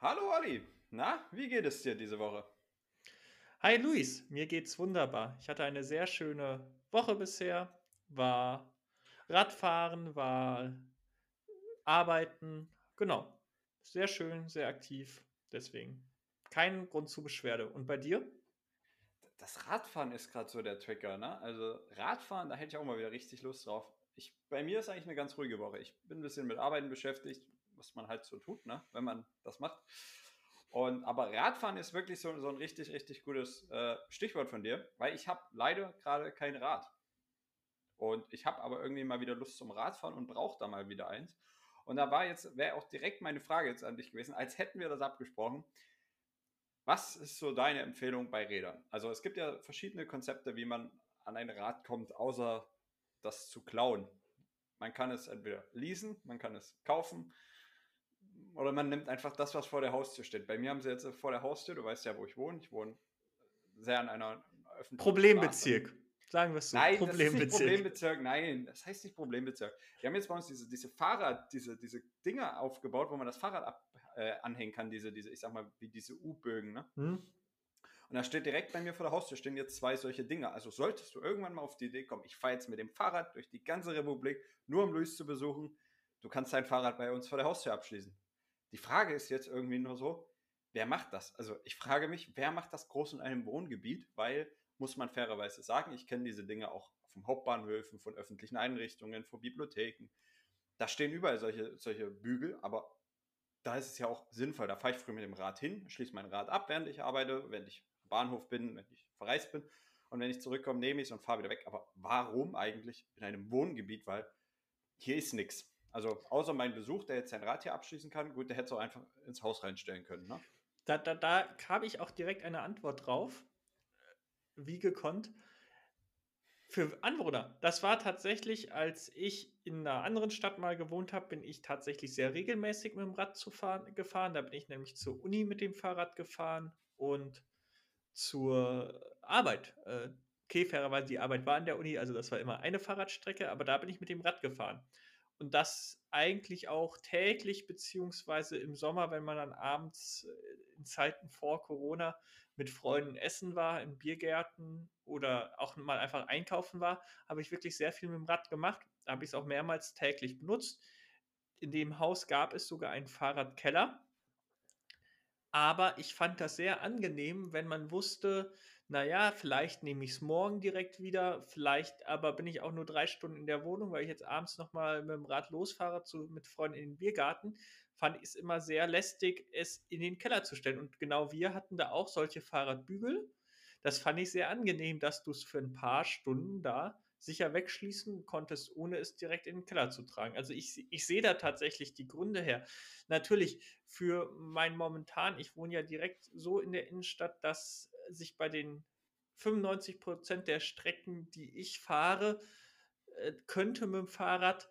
Hallo Ali, na, wie geht es dir diese Woche? Hi Luis, mir geht's wunderbar. Ich hatte eine sehr schöne Woche bisher, war Radfahren, war arbeiten, genau. Sehr schön, sehr aktiv, deswegen kein Grund zur Beschwerde. Und bei dir? Das Radfahren ist gerade so der Trigger, ne? Also Radfahren, da hätte ich auch mal wieder richtig Lust drauf. Ich, bei mir ist eigentlich eine ganz ruhige Woche. Ich bin ein bisschen mit Arbeiten beschäftigt, was man halt so tut, ne? wenn man das macht. Und, aber Radfahren ist wirklich so, so ein richtig, richtig gutes äh, Stichwort von dir, weil ich habe leider gerade kein Rad. Und ich habe aber irgendwie mal wieder Lust zum Radfahren und brauche da mal wieder eins. Und da war jetzt, wäre auch direkt meine Frage jetzt an dich gewesen, als hätten wir das abgesprochen. Was ist so deine Empfehlung bei Rädern? Also es gibt ja verschiedene Konzepte, wie man an ein Rad kommt, außer das zu klauen. Man kann es entweder leasen, man kann es kaufen oder man nimmt einfach das, was vor der Haustür steht. Bei mir haben sie jetzt vor der Haustür, du weißt ja, wo ich wohne. Ich wohne sehr an einer öffentlichen Problembezirk. Straße. Sagen wir es so. Nein, Problembezirk. Das ist nicht Problembezirk. Nein, das heißt nicht Problembezirk. Wir haben jetzt bei uns diese, diese Fahrrad, diese, diese Dinger aufgebaut, wo man das Fahrrad ab, äh, anhängen kann, diese, diese, ich sag mal, wie diese U-Bögen, ne? Hm. Und da steht direkt bei mir vor der Haustür stehen jetzt zwei solche Dinger. Also solltest du irgendwann mal auf die Idee kommen, ich fahre jetzt mit dem Fahrrad durch die ganze Republik, nur um Luis zu besuchen, du kannst dein Fahrrad bei uns vor der Haustür abschließen. Die Frage ist jetzt irgendwie nur so, wer macht das? Also ich frage mich, wer macht das groß in einem Wohngebiet? Weil, muss man fairerweise sagen, ich kenne diese Dinge auch vom Hauptbahnhöfen, von öffentlichen Einrichtungen, von Bibliotheken. Da stehen überall solche, solche Bügel, aber da ist es ja auch sinnvoll. Da fahre ich früh mit dem Rad hin, schließe mein Rad ab, während ich arbeite, wenn ich am Bahnhof bin, wenn ich verreist bin. Und wenn ich zurückkomme, nehme ich es und fahre wieder weg. Aber warum eigentlich in einem Wohngebiet? Weil hier ist nichts. Also außer mein Besuch, der jetzt sein Rad hier abschließen kann, gut, der hätte es auch einfach ins Haus reinstellen können. Ne? Da, da, da habe ich auch direkt eine Antwort drauf. Wie gekonnt. Für Anwohner. Das war tatsächlich, als ich in einer anderen Stadt mal gewohnt habe, bin ich tatsächlich sehr regelmäßig mit dem Rad zu fahren, gefahren. Da bin ich nämlich zur Uni mit dem Fahrrad gefahren und zur Arbeit. Äh, okay, fairerweise die Arbeit war an der Uni, also das war immer eine Fahrradstrecke, aber da bin ich mit dem Rad gefahren. Und das eigentlich auch täglich, beziehungsweise im Sommer, wenn man dann abends äh, in Zeiten vor Corona mit Freunden essen war, in Biergärten oder auch mal einfach einkaufen war, habe ich wirklich sehr viel mit dem Rad gemacht. Da habe ich es auch mehrmals täglich benutzt. In dem Haus gab es sogar einen Fahrradkeller. Aber ich fand das sehr angenehm, wenn man wusste, naja, vielleicht nehme ich es morgen direkt wieder, vielleicht aber bin ich auch nur drei Stunden in der Wohnung, weil ich jetzt abends nochmal mit dem Rad losfahre zu, mit Freunden in den Biergarten, fand ich es immer sehr lästig, es in den Keller zu stellen. Und genau wir hatten da auch solche Fahrradbügel. Das fand ich sehr angenehm, dass du es für ein paar Stunden da sicher wegschließen konntest, ohne es direkt in den Keller zu tragen. Also ich, ich sehe da tatsächlich die Gründe her. Natürlich für mein momentan, ich wohne ja direkt so in der Innenstadt, dass sich bei den 95 Prozent der Strecken, die ich fahre, äh, könnte mit dem Fahrrad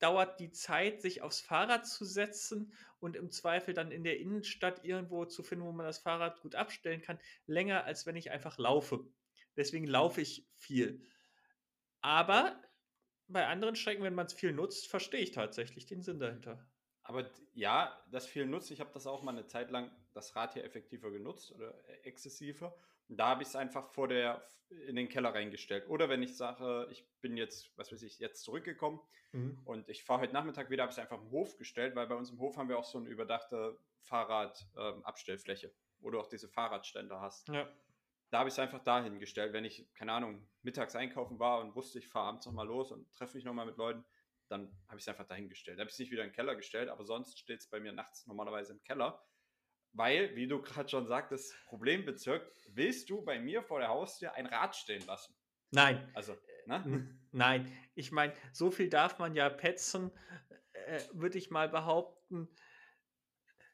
dauert die Zeit, sich aufs Fahrrad zu setzen und im Zweifel dann in der Innenstadt irgendwo zu finden, wo man das Fahrrad gut abstellen kann, länger als wenn ich einfach laufe. Deswegen laufe ich viel. Aber bei anderen Strecken, wenn man es viel nutzt, verstehe ich tatsächlich den Sinn dahinter. Aber ja, das viel nutzt. Ich habe das auch mal eine Zeit lang, das Rad hier effektiver genutzt oder äh, exzessiver. Und da habe ich es einfach vor der, in den Keller reingestellt. Oder wenn ich sage, ich bin jetzt, was weiß ich, jetzt zurückgekommen mhm. und ich fahre heute Nachmittag wieder, habe ich es einfach im Hof gestellt, weil bei uns im Hof haben wir auch so eine überdachte Fahrradabstellfläche, ähm, wo du auch diese Fahrradständer hast. Ja da habe ich es einfach dahin gestellt. Wenn ich, keine Ahnung, mittags einkaufen war und wusste, ich fahre abends nochmal los und treffe mich nochmal mit Leuten, dann habe ich es einfach dahin gestellt. Da habe ich es nicht wieder in den Keller gestellt, aber sonst steht es bei mir nachts normalerweise im Keller. Weil, wie du gerade schon sagtest, Problembezirk, willst du bei mir vor der Haustür ein Rad stehen lassen? Nein. Also, ne? Nein. Ich meine, so viel darf man ja petzen, äh, würde ich mal behaupten.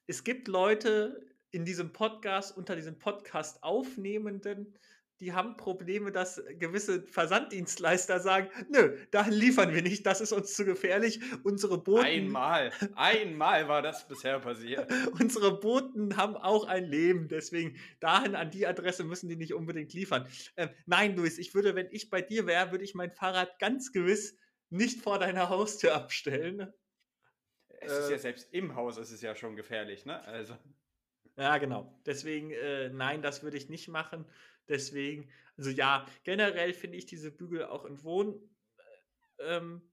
Es gibt Leute, in diesem Podcast, unter diesen Podcast-Aufnehmenden, die haben Probleme, dass gewisse Versanddienstleister sagen, nö, dahin liefern wir nicht, das ist uns zu gefährlich. Unsere Boten. Einmal, einmal war das bisher passiert. unsere Boten haben auch ein Leben, deswegen dahin an die Adresse müssen die nicht unbedingt liefern. Ähm, nein, Luis, ich würde, wenn ich bei dir wäre, würde ich mein Fahrrad ganz gewiss nicht vor deiner Haustür abstellen. Es ist ja äh, selbst im Haus, ist es ja schon gefährlich, ne? Also. Ja, genau. Deswegen, äh, nein, das würde ich nicht machen. Deswegen, also ja, generell finde ich diese Bügel auch in Wohngebieten ähm,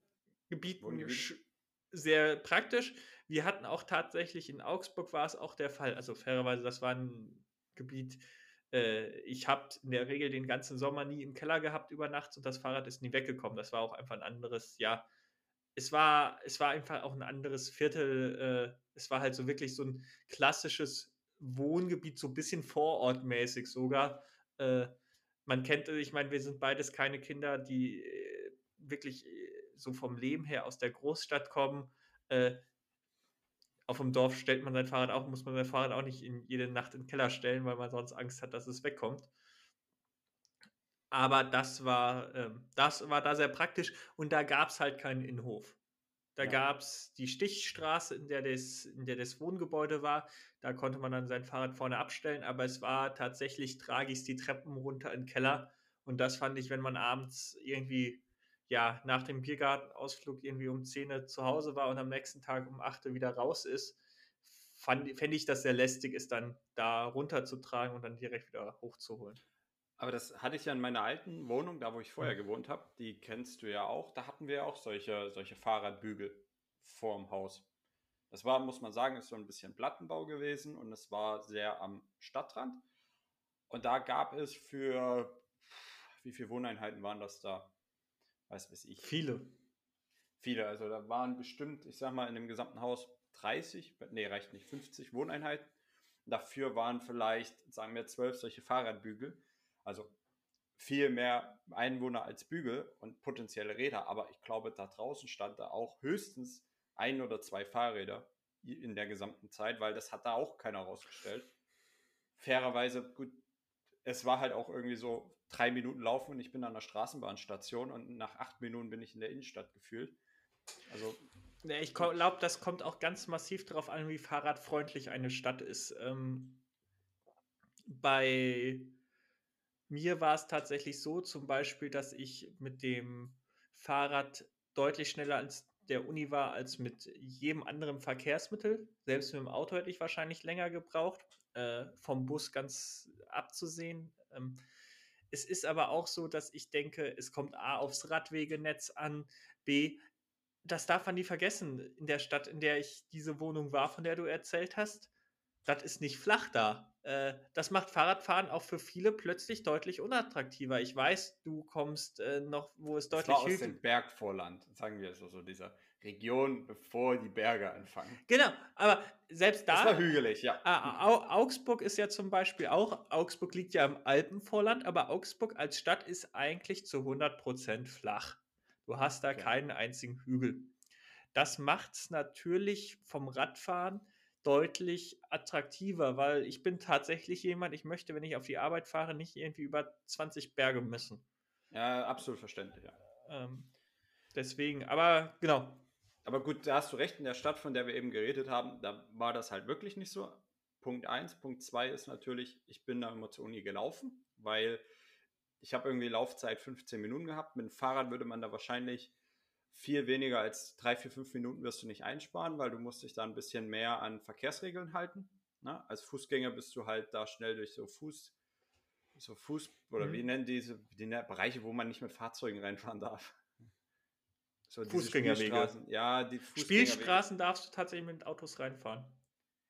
sehr praktisch. Wir hatten auch tatsächlich in Augsburg war es auch der Fall. Also fairerweise, das war ein Gebiet, äh, ich habe in der Regel den ganzen Sommer nie im Keller gehabt über Nacht und das Fahrrad ist nie weggekommen. Das war auch einfach ein anderes, ja, es war, es war einfach auch ein anderes Viertel. Äh, es war halt so wirklich so ein klassisches Wohngebiet, so ein bisschen vorortmäßig sogar. Äh, man kennt, ich meine, wir sind beides keine Kinder, die äh, wirklich äh, so vom Leben her aus der Großstadt kommen. Äh, auf dem Dorf stellt man sein Fahrrad auch, muss man sein Fahrrad auch nicht in, jede Nacht in den Keller stellen, weil man sonst Angst hat, dass es wegkommt. Aber das war, ähm, das war da sehr praktisch und da gab es halt keinen Innenhof. Da ja. gab es die Stichstraße, in der, das, in der das Wohngebäude war. Da konnte man dann sein Fahrrad vorne abstellen, aber es war tatsächlich tragisch die Treppen runter in den Keller. Und das fand ich, wenn man abends irgendwie, ja, nach dem Biergartenausflug irgendwie um 10 Uhr zu Hause war und am nächsten Tag um 8 Uhr wieder raus ist, fände ich das sehr lästig, es dann da runterzutragen und dann direkt wieder hochzuholen. Aber das hatte ich ja in meiner alten Wohnung, da wo ich vorher gewohnt habe, die kennst du ja auch, da hatten wir ja auch solche, solche Fahrradbügel vorm Haus. Das war, muss man sagen, ist so ein bisschen Plattenbau gewesen und es war sehr am Stadtrand. Und da gab es für, wie viele Wohneinheiten waren das da? Weiß weiß ich. Viele. Viele, also da waren bestimmt, ich sag mal, in dem gesamten Haus 30, nee, reicht nicht, 50 Wohneinheiten. Dafür waren vielleicht, sagen wir, zwölf solche Fahrradbügel. Also viel mehr Einwohner als Bügel und potenzielle Räder. Aber ich glaube, da draußen stand da auch höchstens ein oder zwei Fahrräder in der gesamten Zeit, weil das hat da auch keiner rausgestellt. Fairerweise, gut, es war halt auch irgendwie so drei Minuten laufen und ich bin an der Straßenbahnstation und nach acht Minuten bin ich in der Innenstadt gefühlt. Also. Ja, ich glaube, das kommt auch ganz massiv darauf an, wie fahrradfreundlich eine Stadt ist. Ähm, bei mir war es tatsächlich so, zum Beispiel, dass ich mit dem Fahrrad deutlich schneller als der Uni war als mit jedem anderen Verkehrsmittel. Selbst mit dem Auto hätte ich wahrscheinlich länger gebraucht, äh, vom Bus ganz abzusehen. Ähm, es ist aber auch so, dass ich denke, es kommt A aufs Radwegenetz an, B, das darf man nie vergessen, in der Stadt, in der ich diese Wohnung war, von der du erzählt hast, das ist nicht flach da. Äh, das macht Fahrradfahren auch für viele plötzlich deutlich unattraktiver. Ich weiß, du kommst äh, noch, wo es deutlich das war aus dem Bergvorland, sagen wir so, so dieser Region, bevor die Berge anfangen. Genau, aber selbst da. Das war hügelig, ja. Augsburg ist ja zum Beispiel auch, Augsburg liegt ja im Alpenvorland, aber Augsburg als Stadt ist eigentlich zu 100% flach. Du hast da okay. keinen einzigen Hügel. Das macht es natürlich vom Radfahren deutlich attraktiver, weil ich bin tatsächlich jemand, ich möchte, wenn ich auf die Arbeit fahre, nicht irgendwie über 20 Berge müssen. Ja, absolut verständlich, ja. Ähm, deswegen, aber genau. Aber gut, da hast du recht, in der Stadt, von der wir eben geredet haben, da war das halt wirklich nicht so. Punkt 1. Punkt 2 ist natürlich, ich bin da immer zur Uni gelaufen, weil ich habe irgendwie Laufzeit 15 Minuten gehabt. Mit dem Fahrrad würde man da wahrscheinlich viel weniger als drei, vier, fünf Minuten wirst du nicht einsparen, weil du musst dich da ein bisschen mehr an Verkehrsregeln halten. Ne? Als Fußgänger bist du halt da schnell durch so Fuß, so Fuß, oder mhm. wie nennen diese die Bereiche, wo man nicht mit Fahrzeugen reinfahren darf. So Fußgängerwege. Ja, die Fußgängerwege. Spielstraßen darfst du tatsächlich mit Autos reinfahren.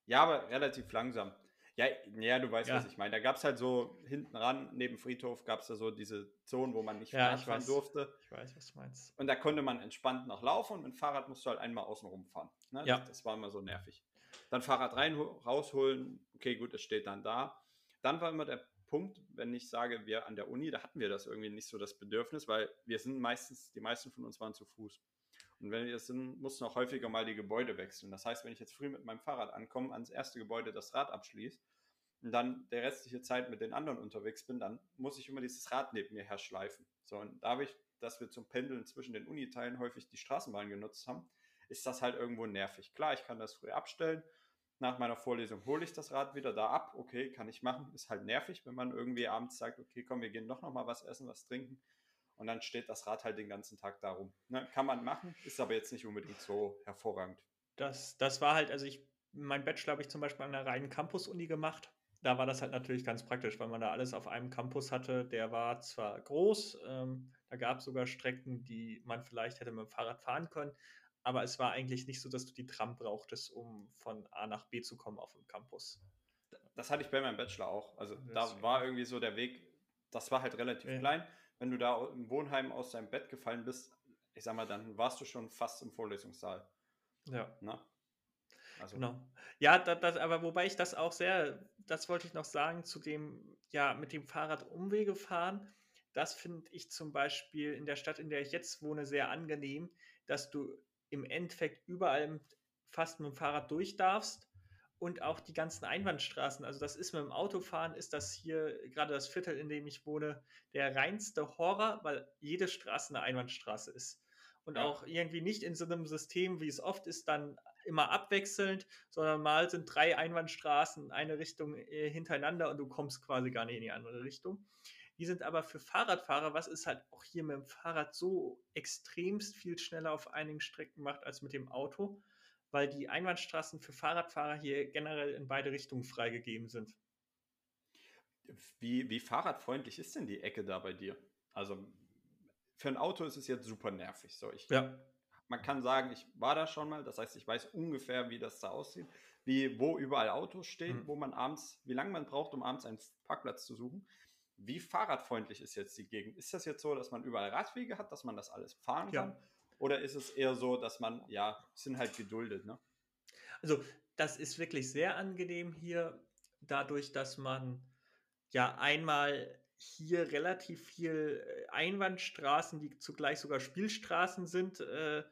Ja, aber relativ langsam. Ja, ja, du weißt, ja. was ich meine. Da gab es halt so hinten ran, neben Friedhof, gab es da so diese Zonen, wo man nicht ja, fahren durfte. Ich weiß, was du meinst. Und da konnte man entspannt noch laufen und mit dem Fahrrad musst du halt einmal außen rumfahren. Ne? Ja. Das, das, war immer so nervig. Dann Fahrrad rein, rausholen, okay, gut, es steht dann da. Dann war immer der Punkt, wenn ich sage, wir an der Uni, da hatten wir das irgendwie nicht so das Bedürfnis, weil wir sind meistens, die meisten von uns waren zu Fuß. Und wenn wir es sind, mussten auch häufiger mal die Gebäude wechseln. Das heißt, wenn ich jetzt früh mit meinem Fahrrad ankomme, ans erste Gebäude das Rad abschließe und dann der restliche Zeit mit den anderen unterwegs bin, dann muss ich immer dieses Rad neben mir herschleifen. So, und dadurch, dass wir zum Pendeln zwischen den Uniteilen häufig die Straßenbahn genutzt haben, ist das halt irgendwo nervig. Klar, ich kann das früh abstellen. Nach meiner Vorlesung hole ich das Rad wieder da ab. Okay, kann ich machen. Ist halt nervig, wenn man irgendwie abends sagt, okay, komm, wir gehen doch noch mal was essen, was trinken und dann steht das Rad halt den ganzen Tag darum. Ne, kann man machen, ist aber jetzt nicht unbedingt so hervorragend. das, das war halt, also ich, mein Bachelor habe ich zum Beispiel an einer reinen Campus-Uni gemacht. Da war das halt natürlich ganz praktisch, weil man da alles auf einem Campus hatte. Der war zwar groß, ähm, da gab es sogar Strecken, die man vielleicht hätte mit dem Fahrrad fahren können, aber es war eigentlich nicht so, dass du die Tram brauchtest, um von A nach B zu kommen auf dem Campus. Das hatte ich bei meinem Bachelor auch. Also da war irgendwie so der Weg, das war halt relativ ja. klein. Wenn du da im Wohnheim aus deinem Bett gefallen bist, ich sag mal, dann warst du schon fast im Vorlesungssaal. Ja. Na? Also. Genau. Ja, das, das, aber wobei ich das auch sehr, das wollte ich noch sagen, zu dem, ja, mit dem Fahrrad Umwege fahren, das finde ich zum Beispiel in der Stadt, in der ich jetzt wohne, sehr angenehm, dass du im Endeffekt überall fast mit dem Fahrrad durch darfst und auch die ganzen Einbahnstraßen. Also das ist mit dem Autofahren, ist das hier, gerade das Viertel, in dem ich wohne, der reinste Horror, weil jede Straße eine Einbahnstraße ist. Und ja. auch irgendwie nicht in so einem System, wie es oft ist, dann immer abwechselnd, sondern mal sind drei Einbahnstraßen in eine Richtung äh, hintereinander und du kommst quasi gar nicht in die andere Richtung. Die sind aber für Fahrradfahrer, was es halt auch hier mit dem Fahrrad so extremst viel schneller auf einigen Strecken macht als mit dem Auto, weil die Einbahnstraßen für Fahrradfahrer hier generell in beide Richtungen freigegeben sind. Wie, wie fahrradfreundlich ist denn die Ecke da bei dir? Also für ein Auto ist es jetzt super nervig. So, ich, ja. Man kann sagen, ich war da schon mal, das heißt, ich weiß ungefähr, wie das da aussieht, wie, wo überall Autos stehen, mhm. wo man abends, wie lange man braucht, um abends einen Parkplatz zu suchen. Wie fahrradfreundlich ist jetzt die Gegend? Ist das jetzt so, dass man überall Radwege hat, dass man das alles fahren kann? Oder ist es eher so, dass man, ja, sind halt geduldet, ne? Also, das ist wirklich sehr angenehm hier, dadurch, dass man ja einmal hier relativ viel äh, Einbahnstraßen, die zugleich sogar Spielstraßen sind, äh,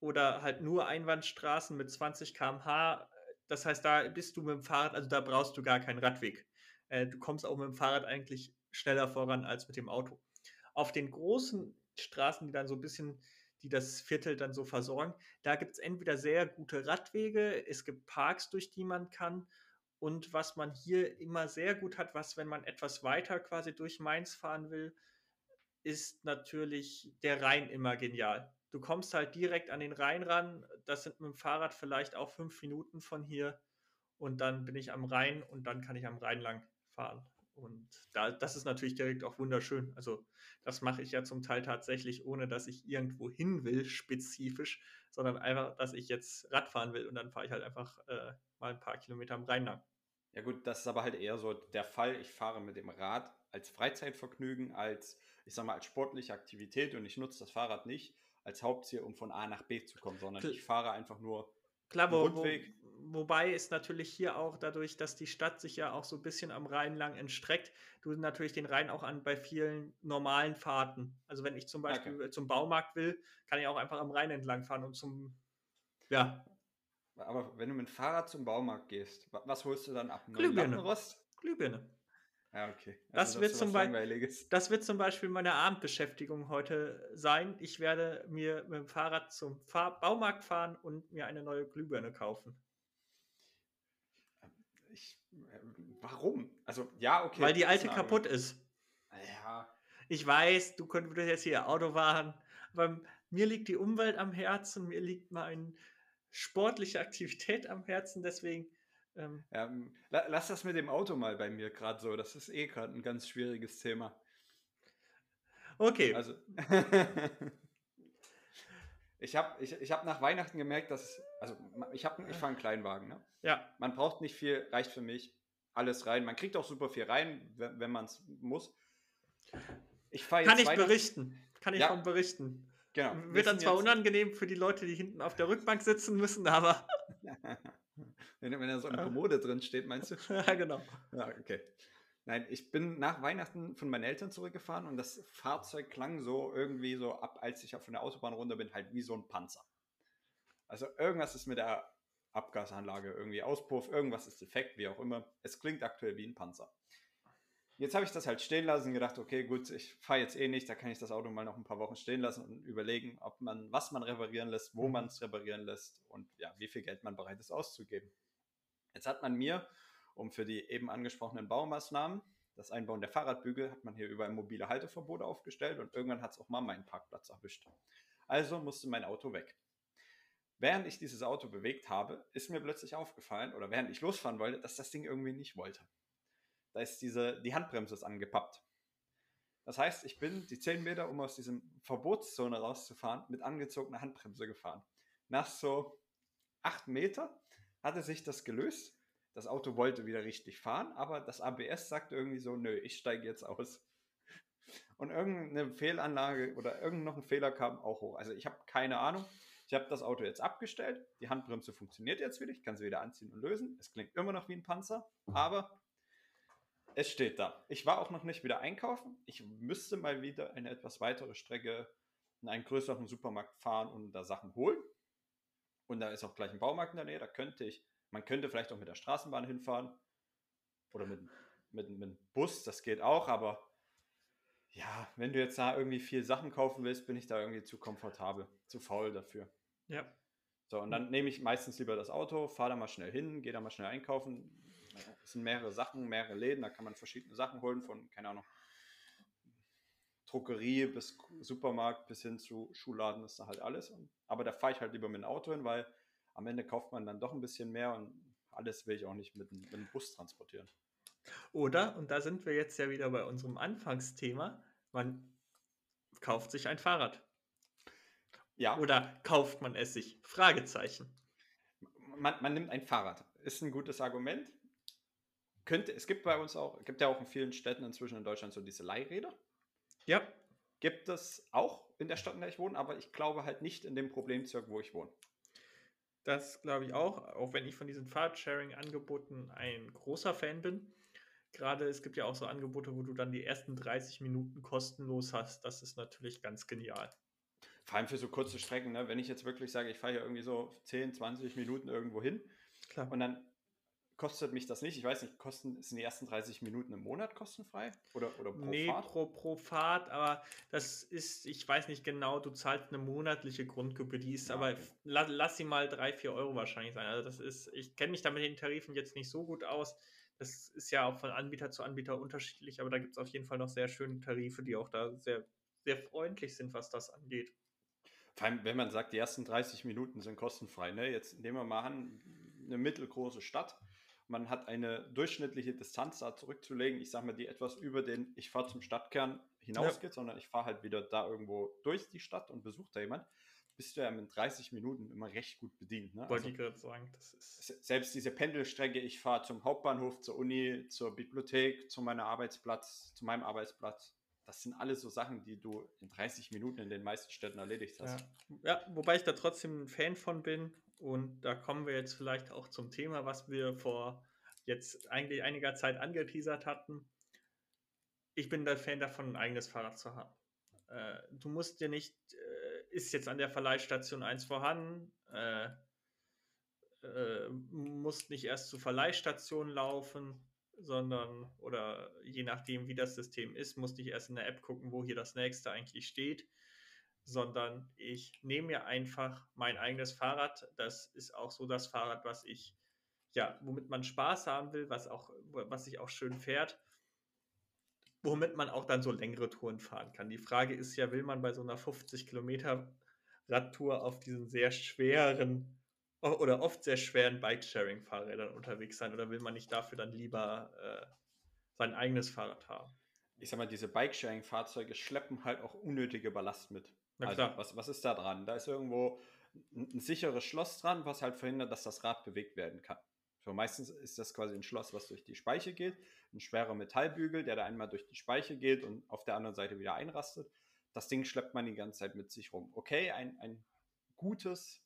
oder halt nur Einbahnstraßen mit 20 km/h. Das heißt, da bist du mit dem Fahrrad, also da brauchst du gar keinen Radweg. Äh, du kommst auch mit dem Fahrrad eigentlich schneller voran als mit dem Auto. Auf den großen Straßen, die dann so ein bisschen, die das Viertel dann so versorgen, da gibt es entweder sehr gute Radwege, es gibt Parks, durch die man kann. Und was man hier immer sehr gut hat, was, wenn man etwas weiter quasi durch Mainz fahren will, ist natürlich der Rhein immer genial. Du kommst halt direkt an den Rhein ran. Das sind mit dem Fahrrad vielleicht auch fünf Minuten von hier. Und dann bin ich am Rhein und dann kann ich am Rhein lang fahren. Und da, das ist natürlich direkt auch wunderschön. Also das mache ich ja zum Teil tatsächlich, ohne dass ich irgendwo hin will, spezifisch, sondern einfach, dass ich jetzt Radfahren will und dann fahre ich halt einfach äh, mal ein paar Kilometer am Rhein lang. Ja gut, das ist aber halt eher so der Fall. Ich fahre mit dem Rad als Freizeitvergnügen, als, ich sag mal, als sportliche Aktivität und ich nutze das Fahrrad nicht als Hauptziel, um von A nach B zu kommen, sondern Kl ich fahre einfach nur Klar, wo, Rundweg. Wo, wobei ist natürlich hier auch dadurch, dass die Stadt sich ja auch so ein bisschen am Rhein lang entstreckt, du natürlich den Rhein auch an bei vielen normalen Fahrten. Also wenn ich zum Beispiel okay. zum Baumarkt will, kann ich auch einfach am Rhein entlang fahren und zum ja. Aber wenn du mit dem Fahrrad zum Baumarkt gehst, was holst du dann ab? Glühbirne. Glühbirne. Ja, okay. Also das, wird zum das wird zum Beispiel meine Abendbeschäftigung heute sein. Ich werde mir mit dem Fahrrad zum Fahr Baumarkt fahren und mir eine neue Glühbirne kaufen. Ich, äh, warum? Also, ja, okay. Weil die alte kaputt ist. Ja. Ich weiß, du könntest jetzt hier Auto fahren, aber mir liegt die Umwelt am Herzen, mir liegt meine sportliche Aktivität am Herzen, deswegen ähm, ja, lass das mit dem Auto mal bei mir gerade so. Das ist eh gerade ein ganz schwieriges Thema. Okay. Also, ich habe ich, ich hab nach Weihnachten gemerkt, dass, also ich, hab, ich fahre einen Kleinwagen. Ne? Ja. Man braucht nicht viel, reicht für mich. Alles rein. Man kriegt auch super viel rein, wenn, wenn man es muss. Ich fahre jetzt Kann ich berichten. Kann ich ja. von berichten. Genau. Wird dann zwar unangenehm für die Leute, die hinten auf der Rückbank sitzen müssen, aber. wenn, wenn da so eine Kommode drin steht, meinst du? ja, genau. Ja, okay. Nein, ich bin nach Weihnachten von meinen Eltern zurückgefahren und das Fahrzeug klang so irgendwie so ab, als ich von der Autobahn runter bin, halt wie so ein Panzer. Also irgendwas ist mit der Abgasanlage irgendwie Auspuff, irgendwas ist defekt, wie auch immer. Es klingt aktuell wie ein Panzer. Jetzt habe ich das halt stehen lassen und gedacht, okay, gut, ich fahre jetzt eh nicht, da kann ich das Auto mal noch ein paar Wochen stehen lassen und überlegen, ob man, was man reparieren lässt, wo mhm. man es reparieren lässt und ja, wie viel Geld man bereit ist auszugeben. Jetzt hat man mir, um für die eben angesprochenen Baumaßnahmen, das Einbauen der Fahrradbügel, hat man hier überall mobile Halteverbote aufgestellt und irgendwann hat es auch mal meinen Parkplatz erwischt. Also musste mein Auto weg. während ich dieses Auto bewegt habe, ist mir plötzlich aufgefallen, oder während ich losfahren wollte, dass das Ding irgendwie nicht wollte. Da ist diese, die Handbremse ist angepappt. Das heißt, ich bin die 10 Meter, um aus diesem Verbotszone rauszufahren, mit angezogener Handbremse gefahren. Nach so 8 Meter hatte sich das gelöst. Das Auto wollte wieder richtig fahren, aber das ABS sagte irgendwie so, nö, ich steige jetzt aus. Und irgendeine Fehlanlage oder irgendein noch ein Fehler kam auch hoch. Also ich habe keine Ahnung. Ich habe das Auto jetzt abgestellt. Die Handbremse funktioniert jetzt wieder. Ich kann sie wieder anziehen und lösen. Es klingt immer noch wie ein Panzer, aber es steht da. Ich war auch noch nicht wieder einkaufen. Ich müsste mal wieder eine etwas weitere Strecke in einen größeren Supermarkt fahren und da Sachen holen. Und da ist auch gleich ein Baumarkt in der Nähe. Da könnte ich, man könnte vielleicht auch mit der Straßenbahn hinfahren oder mit, mit, mit dem Bus. Das geht auch, aber ja, wenn du jetzt da irgendwie viel Sachen kaufen willst, bin ich da irgendwie zu komfortabel, zu faul dafür. Ja. So, und dann nehme ich meistens lieber das Auto, fahre da mal schnell hin, gehe da mal schnell einkaufen. Es sind mehrere Sachen, mehrere Läden, da kann man verschiedene Sachen holen, von, keine Ahnung, Druckerie bis Supermarkt bis hin zu Schuhladen ist da halt alles. Aber da fahre ich halt lieber mit dem Auto hin, weil am Ende kauft man dann doch ein bisschen mehr und alles will ich auch nicht mit, mit dem Bus transportieren. Oder, und da sind wir jetzt ja wieder bei unserem Anfangsthema, man kauft sich ein Fahrrad. Ja. Oder kauft man es sich? Fragezeichen. Man, man nimmt ein Fahrrad. Ist ein gutes Argument. Könnte, es gibt bei uns auch, gibt ja auch in vielen Städten inzwischen in Deutschland so diese Leihräder. Ja. Gibt es auch in der Stadt, in der ich wohne, aber ich glaube halt nicht in dem Problembezirk, wo ich wohne. Das glaube ich auch, auch wenn ich von diesen Fahrtsharing-Angeboten ein großer Fan bin. Gerade es gibt ja auch so Angebote, wo du dann die ersten 30 Minuten kostenlos hast. Das ist natürlich ganz genial. Vor allem für so kurze Strecken, ne? wenn ich jetzt wirklich sage, ich fahre hier irgendwie so 10, 20 Minuten irgendwo hin Klar. und dann kostet mich das nicht. Ich weiß nicht, kosten sind die ersten 30 Minuten im Monat kostenfrei oder, oder pro nee, Fahrt? Pro, pro Fahrt, aber das ist, ich weiß nicht genau, du zahlst eine monatliche Grundgebühr, die ist ja, aber, okay. lass, lass sie mal 3, 4 Euro wahrscheinlich sein. Also das ist, ich kenne mich da mit den Tarifen jetzt nicht so gut aus. Das ist ja auch von Anbieter zu Anbieter unterschiedlich, aber da gibt es auf jeden Fall noch sehr schöne Tarife, die auch da sehr, sehr freundlich sind, was das angeht. Vor allem, wenn man sagt, die ersten 30 Minuten sind kostenfrei. Ne? Jetzt nehmen wir mal an, eine mittelgroße Stadt. Man hat eine durchschnittliche Distanz da zurückzulegen. Ich sage mal, die etwas über den Ich fahre zum Stadtkern hinausgeht, ja. sondern ich fahre halt wieder da irgendwo durch die Stadt und besuche da jemand bist du ja mit 30 Minuten immer recht gut bedient. Ne? Wollte also, ich gerade sagen, das ist. Selbst diese Pendelstrecke, ich fahre zum Hauptbahnhof, zur Uni, zur Bibliothek, zu meinem Arbeitsplatz, zu meinem Arbeitsplatz. Das sind alles so Sachen, die du in 30 Minuten in den meisten Städten erledigt hast. Ja. ja, wobei ich da trotzdem ein Fan von bin. Und da kommen wir jetzt vielleicht auch zum Thema, was wir vor jetzt eigentlich einiger Zeit angeteasert hatten. Ich bin der Fan davon, ein eigenes Fahrrad zu haben. Äh, du musst dir nicht äh, ist jetzt an der Verleihstation eins vorhanden, äh, äh, musst nicht erst zur Verleihstation laufen, sondern oder je nachdem, wie das System ist, musst nicht erst in der App gucken, wo hier das nächste eigentlich steht, sondern ich nehme mir einfach mein eigenes Fahrrad. Das ist auch so das Fahrrad, was ich, ja, womit man Spaß haben will, was auch, was sich auch schön fährt womit man auch dann so längere Touren fahren kann. Die Frage ist ja, will man bei so einer 50 Kilometer Radtour auf diesen sehr schweren oder oft sehr schweren Bike-Sharing-Fahrrädern unterwegs sein oder will man nicht dafür dann lieber äh, sein eigenes Fahrrad haben? Ich sag mal, diese Bike-Sharing-Fahrzeuge schleppen halt auch unnötige Ballast mit. Na also, klar. was, was ist da dran? Da ist irgendwo ein, ein sicheres Schloss dran, was halt verhindert, dass das Rad bewegt werden kann. So, meistens ist das quasi ein Schloss, was durch die Speiche geht, ein schwerer Metallbügel, der da einmal durch die Speiche geht und auf der anderen Seite wieder einrastet. Das Ding schleppt man die ganze Zeit mit sich rum. Okay, ein, ein gutes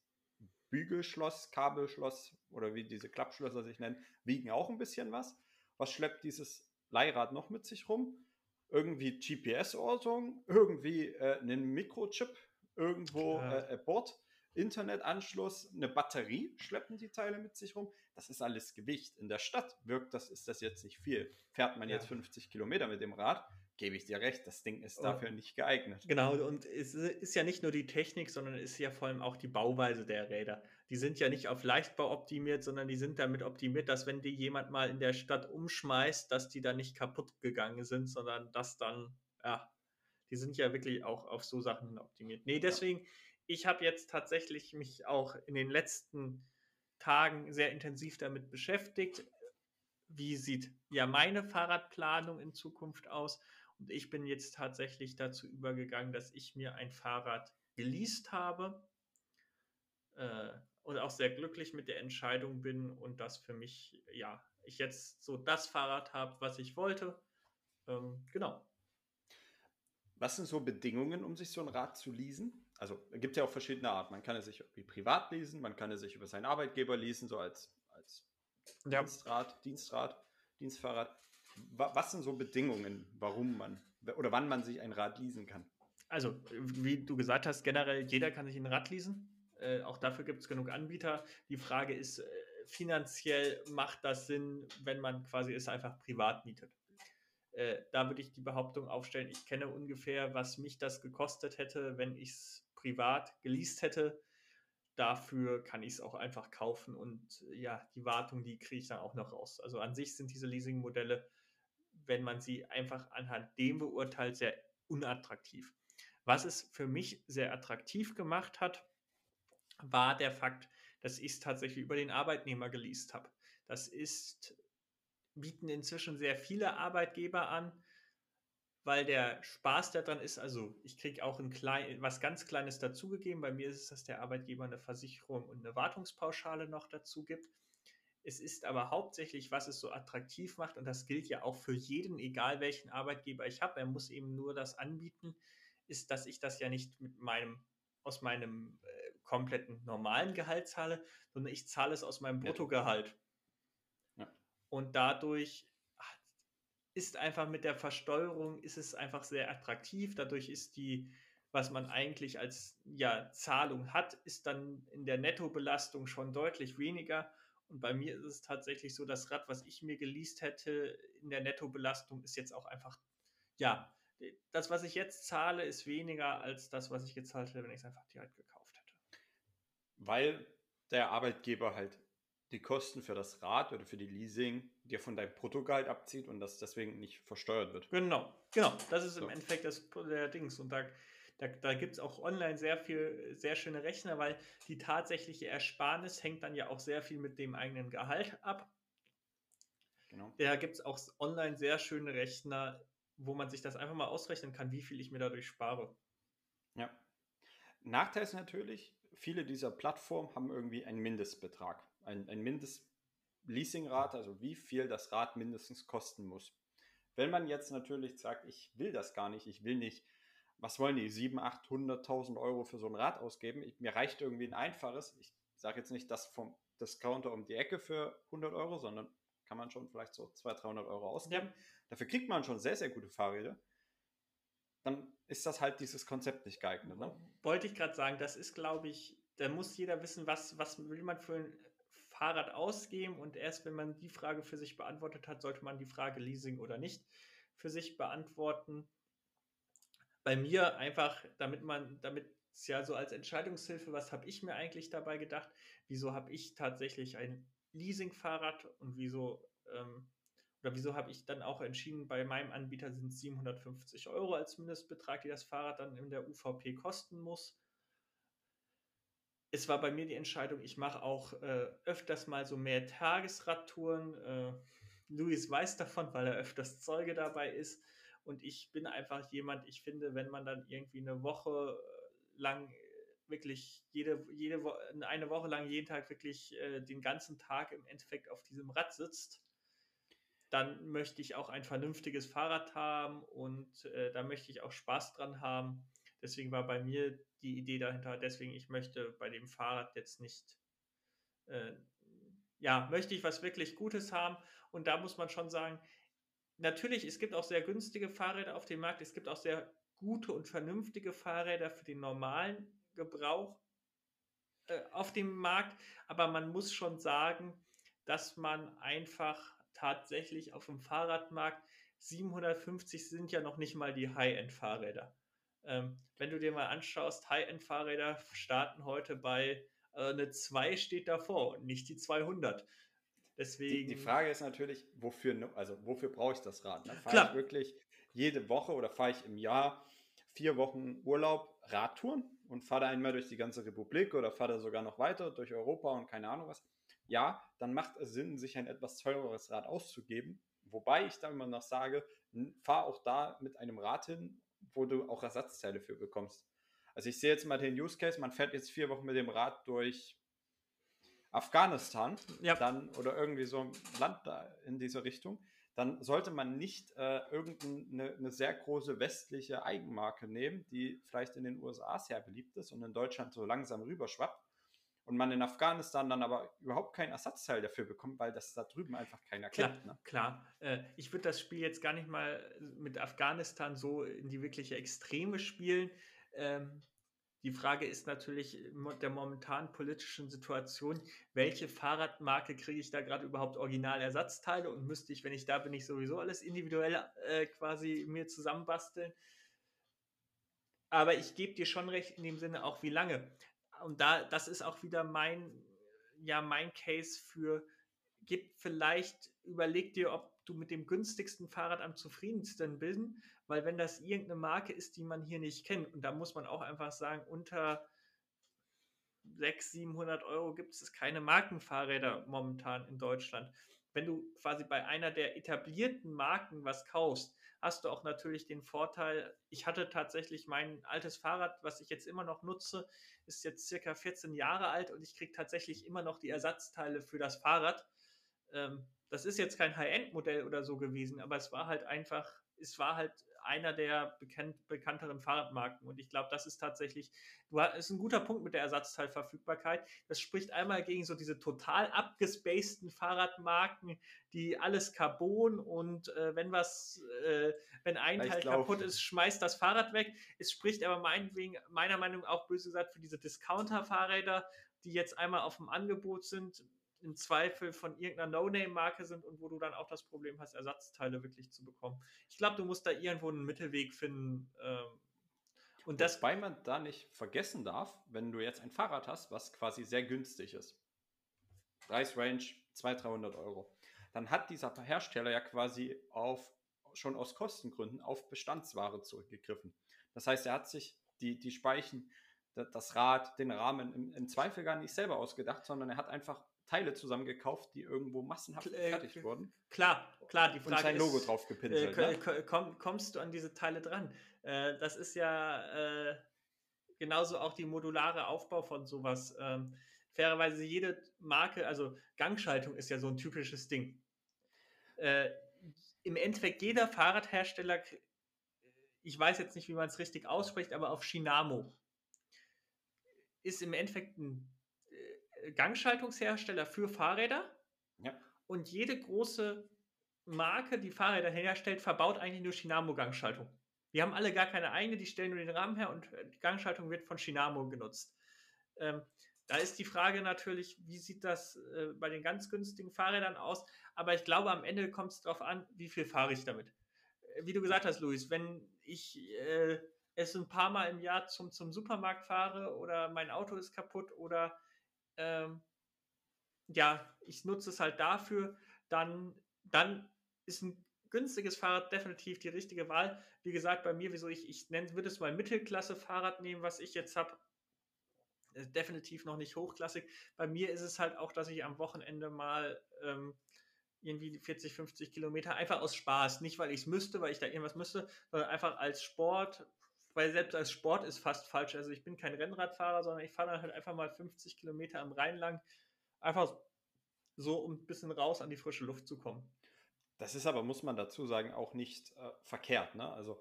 Bügelschloss, Kabelschloss oder wie diese Klappschlösser sich nennen, wiegen auch ein bisschen was. Was schleppt dieses Leihrad noch mit sich rum? Irgendwie GPS-Ortung, irgendwie äh, einen Mikrochip irgendwo ja. äh, Bord Internetanschluss, eine Batterie schleppen die Teile mit sich rum. Das ist alles Gewicht. In der Stadt wirkt das, ist das jetzt nicht viel. Fährt man ja. jetzt 50 Kilometer mit dem Rad, gebe ich dir recht, das Ding ist dafür nicht geeignet. Genau, und es ist ja nicht nur die Technik, sondern es ist ja vor allem auch die Bauweise der Räder. Die sind ja nicht auf Leichtbau optimiert, sondern die sind damit optimiert, dass wenn die jemand mal in der Stadt umschmeißt, dass die dann nicht kaputt gegangen sind, sondern dass dann, ja, die sind ja wirklich auch auf so Sachen optimiert. Nee, deswegen, ich habe jetzt tatsächlich mich auch in den letzten Tagen sehr intensiv damit beschäftigt. Wie sieht ja meine Fahrradplanung in Zukunft aus? Und ich bin jetzt tatsächlich dazu übergegangen, dass ich mir ein Fahrrad geleast habe äh, und auch sehr glücklich mit der Entscheidung bin und das für mich, ja, ich jetzt so das Fahrrad habe, was ich wollte. Ähm, genau. Was sind so Bedingungen, um sich so ein Rad zu leasen? Also es gibt ja auch verschiedene Arten. Man kann es sich wie privat leasen, man kann es sich über seinen Arbeitgeber leasen, so als, als ja. Dienstrad, Dienstrad, Dienstfahrrad. Was sind so Bedingungen, warum man oder wann man sich ein Rad leasen kann? Also, wie du gesagt hast, generell jeder kann sich ein Rad leasen. Äh, auch dafür gibt es genug Anbieter. Die Frage ist, äh, finanziell macht das Sinn, wenn man quasi es einfach privat mietet. Äh, da würde ich die Behauptung aufstellen, ich kenne ungefähr, was mich das gekostet hätte, wenn ich es privat geleast hätte. Dafür kann ich es auch einfach kaufen und ja, die Wartung, die kriege ich dann auch noch raus. Also an sich sind diese Leasing-Modelle, wenn man sie einfach anhand dem beurteilt, sehr unattraktiv. Was es für mich sehr attraktiv gemacht hat, war der Fakt, dass ich es tatsächlich über den Arbeitnehmer geleast habe. Das ist, bieten inzwischen sehr viele Arbeitgeber an, weil der Spaß daran ist, also ich kriege auch ein klein, was ganz Kleines dazugegeben. Bei mir ist es, dass der Arbeitgeber eine Versicherung und eine Wartungspauschale noch dazu gibt. Es ist aber hauptsächlich, was es so attraktiv macht, und das gilt ja auch für jeden, egal welchen Arbeitgeber ich habe, er muss eben nur das anbieten, ist, dass ich das ja nicht mit meinem, aus meinem äh, kompletten normalen Gehalt zahle, sondern ich zahle es aus meinem Bruttogehalt. Ja. Und dadurch ist einfach mit der Versteuerung, ist es einfach sehr attraktiv. Dadurch ist die, was man eigentlich als ja, Zahlung hat, ist dann in der Nettobelastung schon deutlich weniger. Und bei mir ist es tatsächlich so, das Rad, was ich mir geleast hätte in der Nettobelastung, ist jetzt auch einfach, ja, das, was ich jetzt zahle, ist weniger als das, was ich gezahlt hätte, wenn ich es einfach direkt gekauft hätte. Weil der Arbeitgeber halt die Kosten für das Rad oder für die Leasing dir von deinem Bruttogehalt abzieht und das deswegen nicht versteuert wird. Genau, genau. Das ist so. im Endeffekt das der Dings. Und da, da, da gibt es auch online sehr viel, sehr schöne Rechner, weil die tatsächliche Ersparnis hängt dann ja auch sehr viel mit dem eigenen Gehalt ab. Genau. Da gibt es auch online sehr schöne Rechner, wo man sich das einfach mal ausrechnen kann, wie viel ich mir dadurch spare. Ja. Nachteil ist natürlich, viele dieser Plattformen haben irgendwie einen Mindestbetrag, ein, ein Mindest-Leasingrate, also wie viel das Rad mindestens kosten muss. Wenn man jetzt natürlich sagt, ich will das gar nicht, ich will nicht, was wollen die, 700, 800.000 Euro für so ein Rad ausgeben? Ich, mir reicht irgendwie ein einfaches, ich sage jetzt nicht das vom Discounter um die Ecke für 100 Euro, sondern kann man schon vielleicht so 200, 300 Euro ausgeben. Ja. Dafür kriegt man schon sehr, sehr gute Fahrräder. Dann ist das halt dieses Konzept nicht geeignet. Ne? Wollte ich gerade sagen, das ist, glaube ich, da muss jeder wissen, was, was will man für ein Fahrrad ausgeben und erst wenn man die Frage für sich beantwortet hat, sollte man die Frage Leasing oder nicht für sich beantworten. Bei mir einfach, damit man, damit es ja so als Entscheidungshilfe, was habe ich mir eigentlich dabei gedacht? Wieso habe ich tatsächlich ein Leasing-Fahrrad und wieso ähm, oder wieso habe ich dann auch entschieden, bei meinem Anbieter sind es 750 Euro als Mindestbetrag, die das Fahrrad dann in der UVP kosten muss. Es war bei mir die Entscheidung, ich mache auch äh, öfters mal so mehr Tagesradtouren. Äh, Luis weiß davon, weil er öfters Zeuge dabei ist. Und ich bin einfach jemand, ich finde, wenn man dann irgendwie eine Woche äh, lang wirklich jede, jede eine Woche lang jeden Tag wirklich äh, den ganzen Tag im Endeffekt auf diesem Rad sitzt, dann möchte ich auch ein vernünftiges Fahrrad haben und äh, da möchte ich auch Spaß dran haben. Deswegen war bei mir die Idee dahinter, deswegen ich möchte bei dem Fahrrad jetzt nicht, äh, ja, möchte ich was wirklich Gutes haben. Und da muss man schon sagen, natürlich, es gibt auch sehr günstige Fahrräder auf dem Markt, es gibt auch sehr gute und vernünftige Fahrräder für den normalen Gebrauch äh, auf dem Markt, aber man muss schon sagen, dass man einfach tatsächlich auf dem Fahrradmarkt 750 sind ja noch nicht mal die High-End-Fahrräder. Ähm, wenn du dir mal anschaust, High-End-Fahrräder starten heute bei äh, eine 2 steht davor und nicht die 200. Deswegen. Die, die Frage ist natürlich, wofür, also wofür brauche ich das Rad? Ne? Fahre ich wirklich jede Woche oder fahre ich im Jahr vier Wochen Urlaub Radtouren? und fahre da einmal durch die ganze Republik oder fahre da sogar noch weiter durch Europa und keine Ahnung was, ja, dann macht es Sinn, sich ein etwas teureres Rad auszugeben. Wobei ich dann immer noch sage, fahr auch da mit einem Rad hin, wo du auch Ersatzteile für bekommst. Also ich sehe jetzt mal den Use Case, man fährt jetzt vier Wochen mit dem Rad durch Afghanistan ja. dann oder irgendwie so ein Land da in diese Richtung, dann sollte man nicht äh, irgendeine eine sehr große westliche Eigenmarke nehmen, die vielleicht in den USA sehr beliebt ist und in Deutschland so langsam rüberschwappt und man in Afghanistan dann aber überhaupt keinen Ersatzteil dafür bekommt, weil das da drüben einfach keiner klar, kennt. Ne? Klar, äh, ich würde das Spiel jetzt gar nicht mal mit Afghanistan so in die wirkliche Extreme spielen. Ähm, die Frage ist natürlich der momentanen politischen Situation, welche Fahrradmarke kriege ich da gerade überhaupt Originalersatzteile und müsste ich, wenn ich da bin, ich sowieso alles individuell äh, quasi mir zusammenbasteln. Aber ich gebe dir schon recht in dem Sinne auch, wie lange. Und da, das ist auch wieder mein, ja, mein Case für, gib vielleicht, überleg dir, ob du mit dem günstigsten Fahrrad am zufriedensten bist, weil wenn das irgendeine Marke ist, die man hier nicht kennt, und da muss man auch einfach sagen, unter 600, 700 Euro gibt es keine Markenfahrräder momentan in Deutschland. Wenn du quasi bei einer der etablierten Marken was kaufst, hast du auch natürlich den Vorteil, ich hatte tatsächlich mein altes Fahrrad, was ich jetzt immer noch nutze, ist jetzt circa 14 Jahre alt und ich kriege tatsächlich immer noch die Ersatzteile für das Fahrrad. Ähm, das ist jetzt kein High-End-Modell oder so gewesen, aber es war halt einfach, es war halt einer der bekannt, bekannteren Fahrradmarken. Und ich glaube, das ist tatsächlich, du hast, ist ein guter Punkt mit der Ersatzteilverfügbarkeit. Das spricht einmal gegen so diese total abgespaceden Fahrradmarken, die alles Carbon und äh, wenn was, äh, wenn ein Teil kaputt ist, schmeißt das Fahrrad weg. Es spricht aber meinetwegen, meiner Meinung nach auch böse gesagt für diese Discounter-Fahrräder, die jetzt einmal auf dem Angebot sind, im Zweifel von irgendeiner No-Name-Marke sind und wo du dann auch das Problem hast, Ersatzteile wirklich zu bekommen. Ich glaube, du musst da irgendwo einen Mittelweg finden. Ähm, und das, Wobei man da nicht vergessen darf, wenn du jetzt ein Fahrrad hast, was quasi sehr günstig ist, Preisrange 200, 300 Euro, dann hat dieser Hersteller ja quasi auf, schon aus Kostengründen auf Bestandsware zurückgegriffen. Das heißt, er hat sich die, die Speichen, das Rad, den Rahmen im, im Zweifel gar nicht selber ausgedacht, sondern er hat einfach Teile zusammengekauft, die irgendwo massenhaft äh, fertig wurden. Klar, klar, die Frage und sein ist, Logo drauf gepinselt. Äh, ne? komm, kommst du an diese Teile dran? Äh, das ist ja äh, genauso auch die modulare Aufbau von sowas. Ähm, fairerweise jede Marke, also Gangschaltung ist ja so ein typisches Ding. Äh, Im Endeffekt jeder Fahrradhersteller, ich weiß jetzt nicht, wie man es richtig ausspricht, aber auf Shinamo ist im Endeffekt ein Gangschaltungshersteller für Fahrräder. Ja. Und jede große Marke, die Fahrräder herstellt, verbaut eigentlich nur Shinamo-Gangschaltung. Die haben alle gar keine eigene, die stellen nur den Rahmen her und äh, die Gangschaltung wird von Shinamo genutzt. Ähm, da ist die Frage natürlich, wie sieht das äh, bei den ganz günstigen Fahrrädern aus? Aber ich glaube, am Ende kommt es darauf an, wie viel fahre ich damit. Äh, wie du gesagt hast, Luis, wenn ich äh, es ein paar Mal im Jahr zum, zum Supermarkt fahre oder mein Auto ist kaputt oder ähm, ja, ich nutze es halt dafür, dann, dann ist ein günstiges Fahrrad definitiv die richtige Wahl. Wie gesagt, bei mir, wieso ich, ich nenne, würde es mal Mittelklasse-Fahrrad nehmen, was ich jetzt habe. Definitiv noch nicht hochklassig. Bei mir ist es halt auch, dass ich am Wochenende mal ähm, irgendwie 40, 50 Kilometer einfach aus Spaß, nicht weil ich es müsste, weil ich da irgendwas müsste, sondern einfach als Sport, weil selbst als Sport ist fast falsch. Also ich bin kein Rennradfahrer, sondern ich fahre dann halt einfach mal 50 Kilometer am Rhein lang, einfach so, um ein bisschen raus an die frische Luft zu kommen. Das ist aber, muss man dazu sagen, auch nicht äh, verkehrt. Ne? Also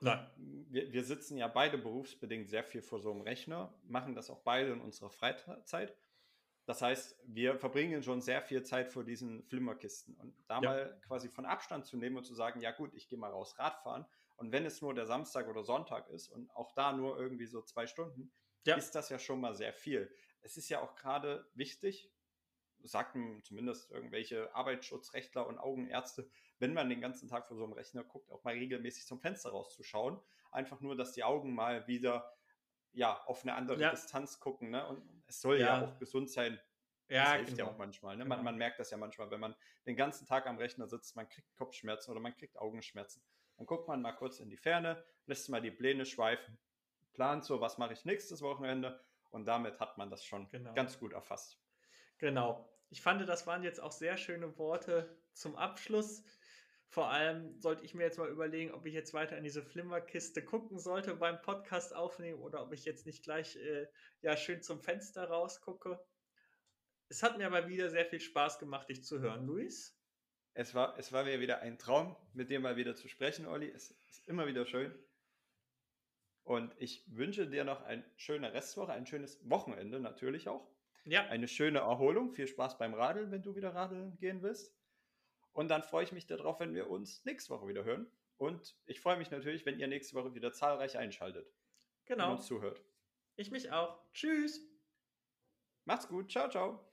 wir, wir, sitzen ja beide berufsbedingt sehr viel vor so einem Rechner, machen das auch beide in unserer Freizeit. Das heißt, wir verbringen schon sehr viel Zeit vor diesen Flimmerkisten. Und da ja. mal quasi von Abstand zu nehmen und zu sagen, ja gut, ich gehe mal raus Radfahren, und wenn es nur der Samstag oder Sonntag ist und auch da nur irgendwie so zwei Stunden, ja. ist das ja schon mal sehr viel. Es ist ja auch gerade wichtig, sagten zumindest irgendwelche Arbeitsschutzrechtler und Augenärzte, wenn man den ganzen Tag vor so einem Rechner guckt, auch mal regelmäßig zum Fenster rauszuschauen. Einfach nur, dass die Augen mal wieder ja, auf eine andere ja. Distanz gucken. Ne? Und es soll ja, ja auch gesund sein. Ja, das hilft genau. ja auch manchmal. Ne? Man, genau. man, merkt das ja manchmal, wenn man den ganzen Tag am Rechner sitzt, man kriegt Kopfschmerzen oder man kriegt Augenschmerzen. Dann guckt man mal kurz in die Ferne, lässt mal die Pläne schweifen, plant so, was mache ich nächstes Wochenende und damit hat man das schon genau. ganz gut erfasst. Genau. Ich fand, das waren jetzt auch sehr schöne Worte zum Abschluss. Vor allem sollte ich mir jetzt mal überlegen, ob ich jetzt weiter in diese Flimmerkiste gucken sollte beim Podcast aufnehmen oder ob ich jetzt nicht gleich äh, ja schön zum Fenster rausgucke. Es hat mir aber wieder sehr viel Spaß gemacht, dich zu hören, Luis. Es war, es war mir wieder ein Traum, mit dir mal wieder zu sprechen, Olli. Es ist immer wieder schön. Und ich wünsche dir noch eine schöne Restwoche, ein schönes Wochenende natürlich auch. Ja. Eine schöne Erholung. Viel Spaß beim Radeln, wenn du wieder radeln gehen willst. Und dann freue ich mich darauf, wenn wir uns nächste Woche wieder hören. Und ich freue mich natürlich, wenn ihr nächste Woche wieder zahlreich einschaltet. Genau. Und uns zuhört. Ich mich auch. Tschüss. Macht's gut. Ciao, ciao.